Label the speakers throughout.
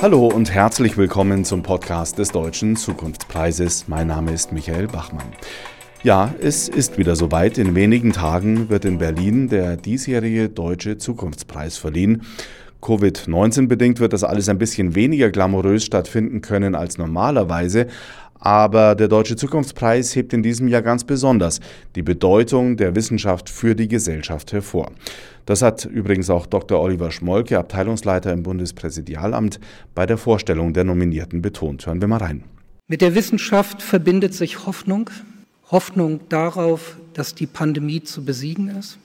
Speaker 1: Hallo und herzlich willkommen zum Podcast des Deutschen Zukunftspreises. Mein Name ist Michael Bachmann. Ja, es ist wieder soweit. In wenigen Tagen wird in Berlin der diesjährige Deutsche Zukunftspreis verliehen. Covid-19 bedingt wird das alles ein bisschen weniger glamourös stattfinden können als normalerweise, aber der Deutsche Zukunftspreis hebt in diesem Jahr ganz besonders die Bedeutung der Wissenschaft für die Gesellschaft hervor. Das hat übrigens auch Dr. Oliver Schmolke, Abteilungsleiter im Bundespräsidialamt, bei der Vorstellung der Nominierten betont. Hören wir mal rein.
Speaker 2: Mit der Wissenschaft verbindet sich Hoffnung. Hoffnung darauf, dass die Pandemie zu besiegen ist.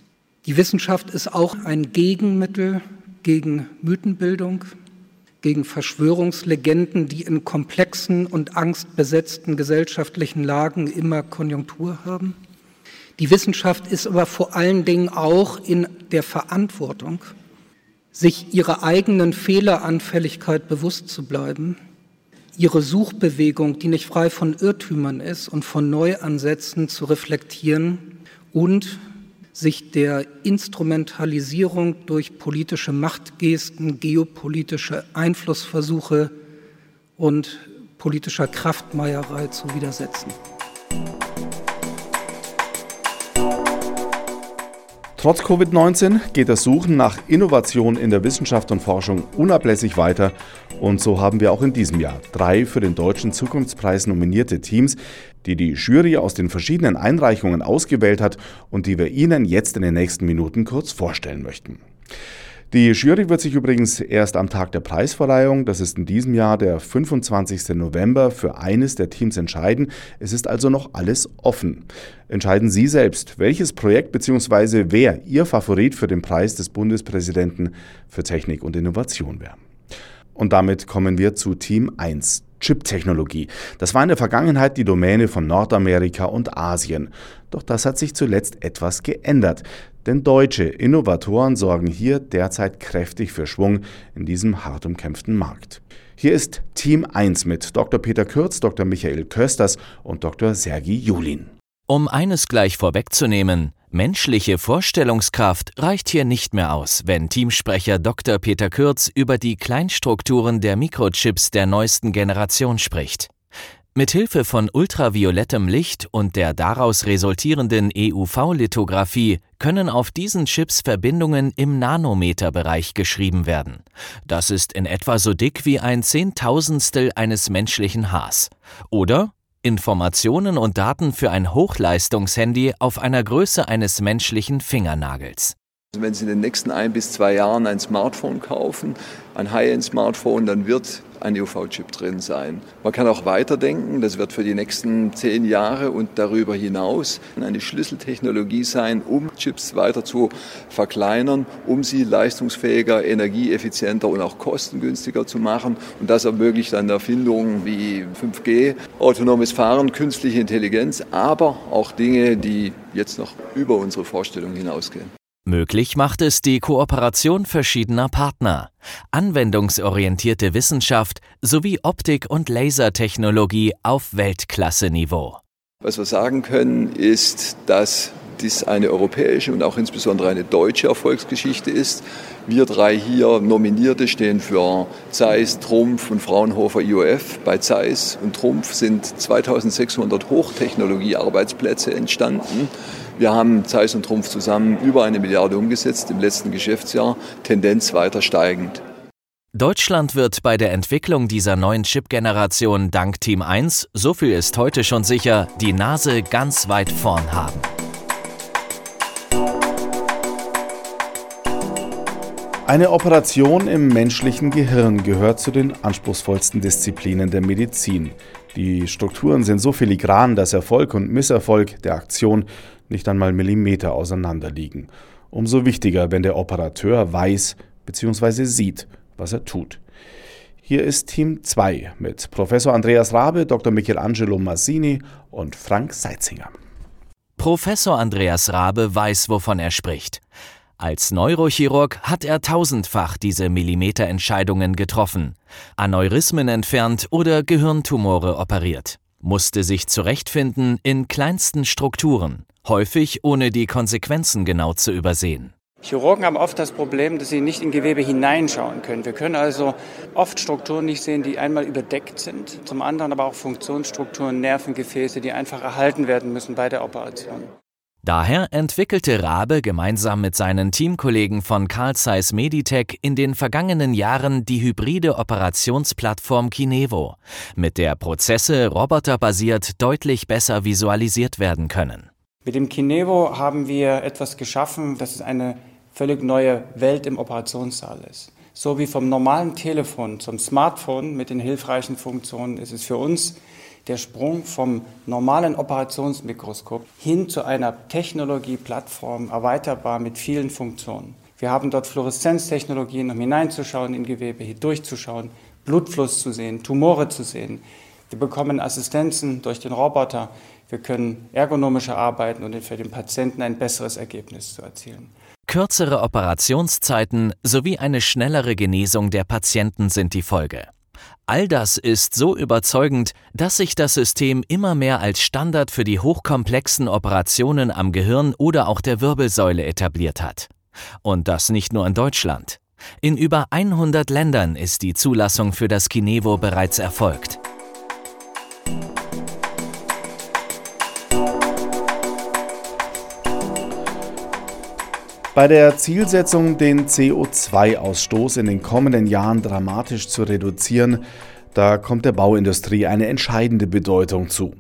Speaker 2: Die Wissenschaft ist auch ein Gegenmittel gegen Mythenbildung, gegen Verschwörungslegenden, die in komplexen und angstbesetzten gesellschaftlichen Lagen immer Konjunktur haben. Die Wissenschaft ist aber vor allen Dingen auch in der Verantwortung, sich ihrer eigenen Fehleranfälligkeit bewusst zu bleiben, ihre Suchbewegung, die nicht frei von Irrtümern ist und von Neuansätzen zu reflektieren und sich der Instrumentalisierung durch politische Machtgesten, geopolitische Einflussversuche und politischer Kraftmeierei zu widersetzen.
Speaker 1: Trotz Covid-19 geht das Suchen nach Innovation in der Wissenschaft und Forschung unablässig weiter und so haben wir auch in diesem Jahr drei für den Deutschen Zukunftspreis nominierte Teams, die die Jury aus den verschiedenen Einreichungen ausgewählt hat und die wir Ihnen jetzt in den nächsten Minuten kurz vorstellen möchten. Die Jury wird sich übrigens erst am Tag der Preisverleihung, das ist in diesem Jahr der 25. November, für eines der Teams entscheiden. Es ist also noch alles offen. Entscheiden Sie selbst, welches Projekt bzw. wer Ihr Favorit für den Preis des Bundespräsidenten für Technik und Innovation wäre. Und damit kommen wir zu Team 1. Chip-Technologie. Das war in der Vergangenheit die Domäne von Nordamerika und Asien. Doch das hat sich zuletzt etwas geändert. Denn deutsche Innovatoren sorgen hier derzeit kräftig für Schwung in diesem hart umkämpften Markt. Hier ist Team 1 mit Dr. Peter Kürz, Dr. Michael Kösters und Dr. Sergi Julin.
Speaker 3: Um eines gleich vorwegzunehmen, menschliche Vorstellungskraft reicht hier nicht mehr aus, wenn Teamsprecher Dr. Peter Kürz über die Kleinstrukturen der Mikrochips der neuesten Generation spricht. Mithilfe von ultraviolettem Licht und der daraus resultierenden EUV-Lithografie können auf diesen Chips Verbindungen im Nanometerbereich geschrieben werden. Das ist in etwa so dick wie ein Zehntausendstel eines menschlichen Haars. Oder Informationen und Daten für ein Hochleistungshandy auf einer Größe eines menschlichen Fingernagels.
Speaker 4: Wenn Sie in den nächsten ein bis zwei Jahren ein Smartphone kaufen, ein High-End-Smartphone, dann wird ein UV-Chip drin sein. Man kann auch weiterdenken, das wird für die nächsten zehn Jahre und darüber hinaus eine Schlüsseltechnologie sein, um Chips weiter zu verkleinern, um sie leistungsfähiger, energieeffizienter und auch kostengünstiger zu machen. Und das ermöglicht dann Erfindungen wie 5G, autonomes Fahren, künstliche Intelligenz, aber auch Dinge, die jetzt noch über unsere Vorstellung hinausgehen.
Speaker 3: Möglich macht es die Kooperation verschiedener Partner, anwendungsorientierte Wissenschaft sowie Optik- und Lasertechnologie auf Weltklasse-Niveau.
Speaker 4: Was wir sagen können, ist, dass dies eine europäische und auch insbesondere eine deutsche Erfolgsgeschichte ist. Wir drei hier Nominierte stehen für Zeiss, Trumpf und Fraunhofer IOF. Bei Zeiss und Trumpf sind 2600 Hochtechnologie-Arbeitsplätze entstanden. Wir haben Zeiss und Trumpf zusammen über eine Milliarde umgesetzt im letzten Geschäftsjahr, Tendenz weiter steigend.
Speaker 3: Deutschland wird bei der Entwicklung dieser neuen Chip-Generation dank Team 1, so viel ist heute schon sicher, die Nase ganz weit vorn haben.
Speaker 1: Eine Operation im menschlichen Gehirn gehört zu den anspruchsvollsten Disziplinen der Medizin. Die Strukturen sind so filigran, dass Erfolg und Misserfolg der Aktion nicht einmal Millimeter auseinander liegen. Umso wichtiger, wenn der Operateur weiß bzw. sieht, was er tut. Hier ist Team 2 mit Professor Andreas Rabe, Dr. Michelangelo Massini und Frank Seitzinger.
Speaker 3: Professor Andreas Rabe weiß, wovon er spricht. Als Neurochirurg hat er tausendfach diese Millimeterentscheidungen getroffen, Aneurysmen entfernt oder Gehirntumore operiert, musste sich zurechtfinden in kleinsten Strukturen, häufig ohne die Konsequenzen genau zu übersehen.
Speaker 5: Chirurgen haben oft das Problem, dass sie nicht in Gewebe hineinschauen können. Wir können also oft Strukturen nicht sehen, die einmal überdeckt sind, zum anderen aber auch Funktionsstrukturen, Nervengefäße, die einfach erhalten werden müssen bei der Operation.
Speaker 3: Daher entwickelte Rabe gemeinsam mit seinen Teamkollegen von Carl Zeiss Meditech in den vergangenen Jahren die hybride Operationsplattform Kinevo, mit der Prozesse roboterbasiert deutlich besser visualisiert werden können.
Speaker 5: Mit dem Kinevo haben wir etwas geschaffen, das ist eine völlig neue Welt im Operationssaal ist. So wie vom normalen Telefon zum Smartphone mit den hilfreichen Funktionen ist es für uns der Sprung vom normalen Operationsmikroskop hin zu einer Technologieplattform erweiterbar mit vielen Funktionen. Wir haben dort Fluoreszenztechnologien, um hineinzuschauen in Gewebe, hier durchzuschauen, Blutfluss zu sehen, Tumore zu sehen. Wir bekommen Assistenzen durch den Roboter. Wir können ergonomischer arbeiten und für den Patienten ein besseres Ergebnis zu erzielen.
Speaker 3: Kürzere Operationszeiten sowie eine schnellere Genesung der Patienten sind die Folge. All das ist so überzeugend, dass sich das System immer mehr als Standard für die hochkomplexen Operationen am Gehirn oder auch der Wirbelsäule etabliert hat. Und das nicht nur in Deutschland. In über 100 Ländern ist die Zulassung für das Kinevo bereits erfolgt.
Speaker 1: Bei der Zielsetzung, den CO2-Ausstoß in den kommenden Jahren dramatisch zu reduzieren, da kommt der Bauindustrie eine entscheidende Bedeutung zu.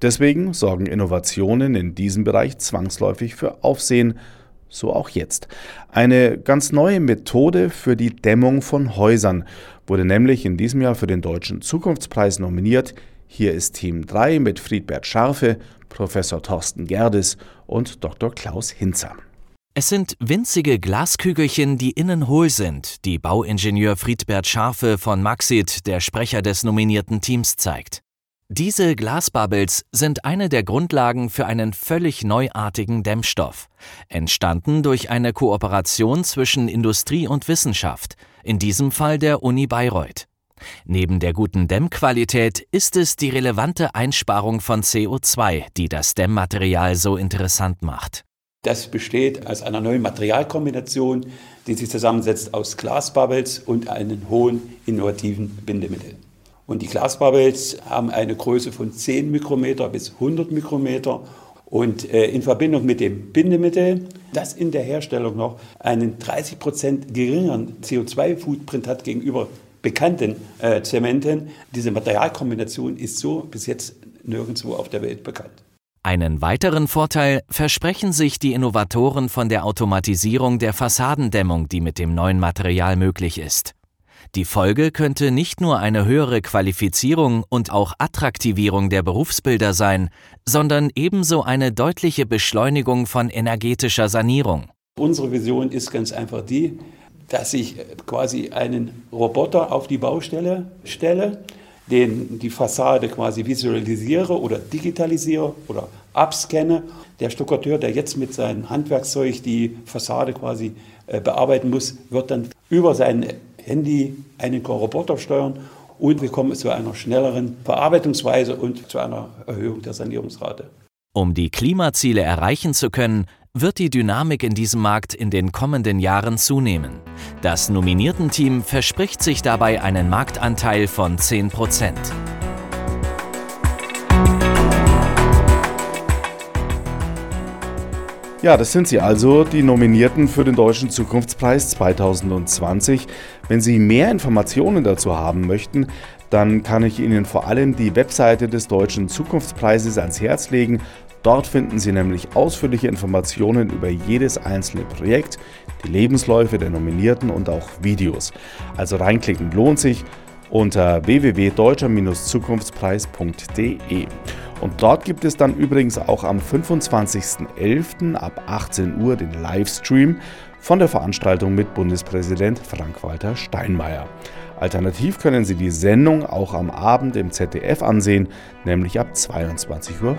Speaker 1: Deswegen sorgen Innovationen in diesem Bereich zwangsläufig für Aufsehen, so auch jetzt. Eine ganz neue Methode für die Dämmung von Häusern wurde nämlich in diesem Jahr für den Deutschen Zukunftspreis nominiert. Hier ist Team 3 mit Friedbert Scharfe, Professor Thorsten Gerdes und Dr. Klaus Hinzer.
Speaker 3: Es sind winzige Glaskügelchen, die innen hohl sind, die Bauingenieur Friedbert Scharfe von Maxit, der Sprecher des nominierten Teams, zeigt. Diese Glasbubbles sind eine der Grundlagen für einen völlig neuartigen Dämmstoff, entstanden durch eine Kooperation zwischen Industrie und Wissenschaft, in diesem Fall der Uni Bayreuth. Neben der guten Dämmqualität ist es die relevante Einsparung von CO2, die das Dämmmaterial so interessant macht.
Speaker 6: Das besteht aus einer neuen Materialkombination, die sich zusammensetzt aus Glasbubbles und einem hohen innovativen Bindemittel. Und die Glasbubbles haben eine Größe von 10 Mikrometer bis 100 Mikrometer und äh, in Verbindung mit dem Bindemittel, das in der Herstellung noch einen 30 Prozent geringeren CO2-Footprint hat gegenüber bekannten äh, Zementen. Diese Materialkombination ist so bis jetzt nirgendwo auf der Welt bekannt.
Speaker 3: Einen weiteren Vorteil versprechen sich die Innovatoren von der Automatisierung der Fassadendämmung, die mit dem neuen Material möglich ist. Die Folge könnte nicht nur eine höhere Qualifizierung und auch Attraktivierung der Berufsbilder sein, sondern ebenso eine deutliche Beschleunigung von energetischer Sanierung.
Speaker 6: Unsere Vision ist ganz einfach die, dass ich quasi einen Roboter auf die Baustelle stelle, den die Fassade quasi visualisiere oder digitalisiere oder abscanne. Der Stuckateur, der jetzt mit seinem Handwerkszeug die Fassade quasi äh, bearbeiten muss, wird dann über sein Handy einen Roboter steuern und wir kommen zu einer schnelleren Verarbeitungsweise und zu einer Erhöhung der Sanierungsrate.
Speaker 3: Um die Klimaziele erreichen zu können, wird die Dynamik in diesem Markt in den kommenden Jahren zunehmen. Das Nominierten-Team verspricht sich dabei einen Marktanteil von 10 Prozent.
Speaker 1: Ja, das sind sie also, die Nominierten für den Deutschen Zukunftspreis 2020. Wenn Sie mehr Informationen dazu haben möchten, dann kann ich Ihnen vor allem die Webseite des Deutschen Zukunftspreises ans Herz legen. Dort finden Sie nämlich ausführliche Informationen über jedes einzelne Projekt, die Lebensläufe der Nominierten und auch Videos. Also reinklicken lohnt sich unter www.deutscher-zukunftspreis.de. Und dort gibt es dann übrigens auch am 25.11. ab 18 Uhr den Livestream von der Veranstaltung mit Bundespräsident Frank-Walter Steinmeier. Alternativ können Sie die Sendung auch am Abend im ZDF ansehen, nämlich ab 22.45 Uhr.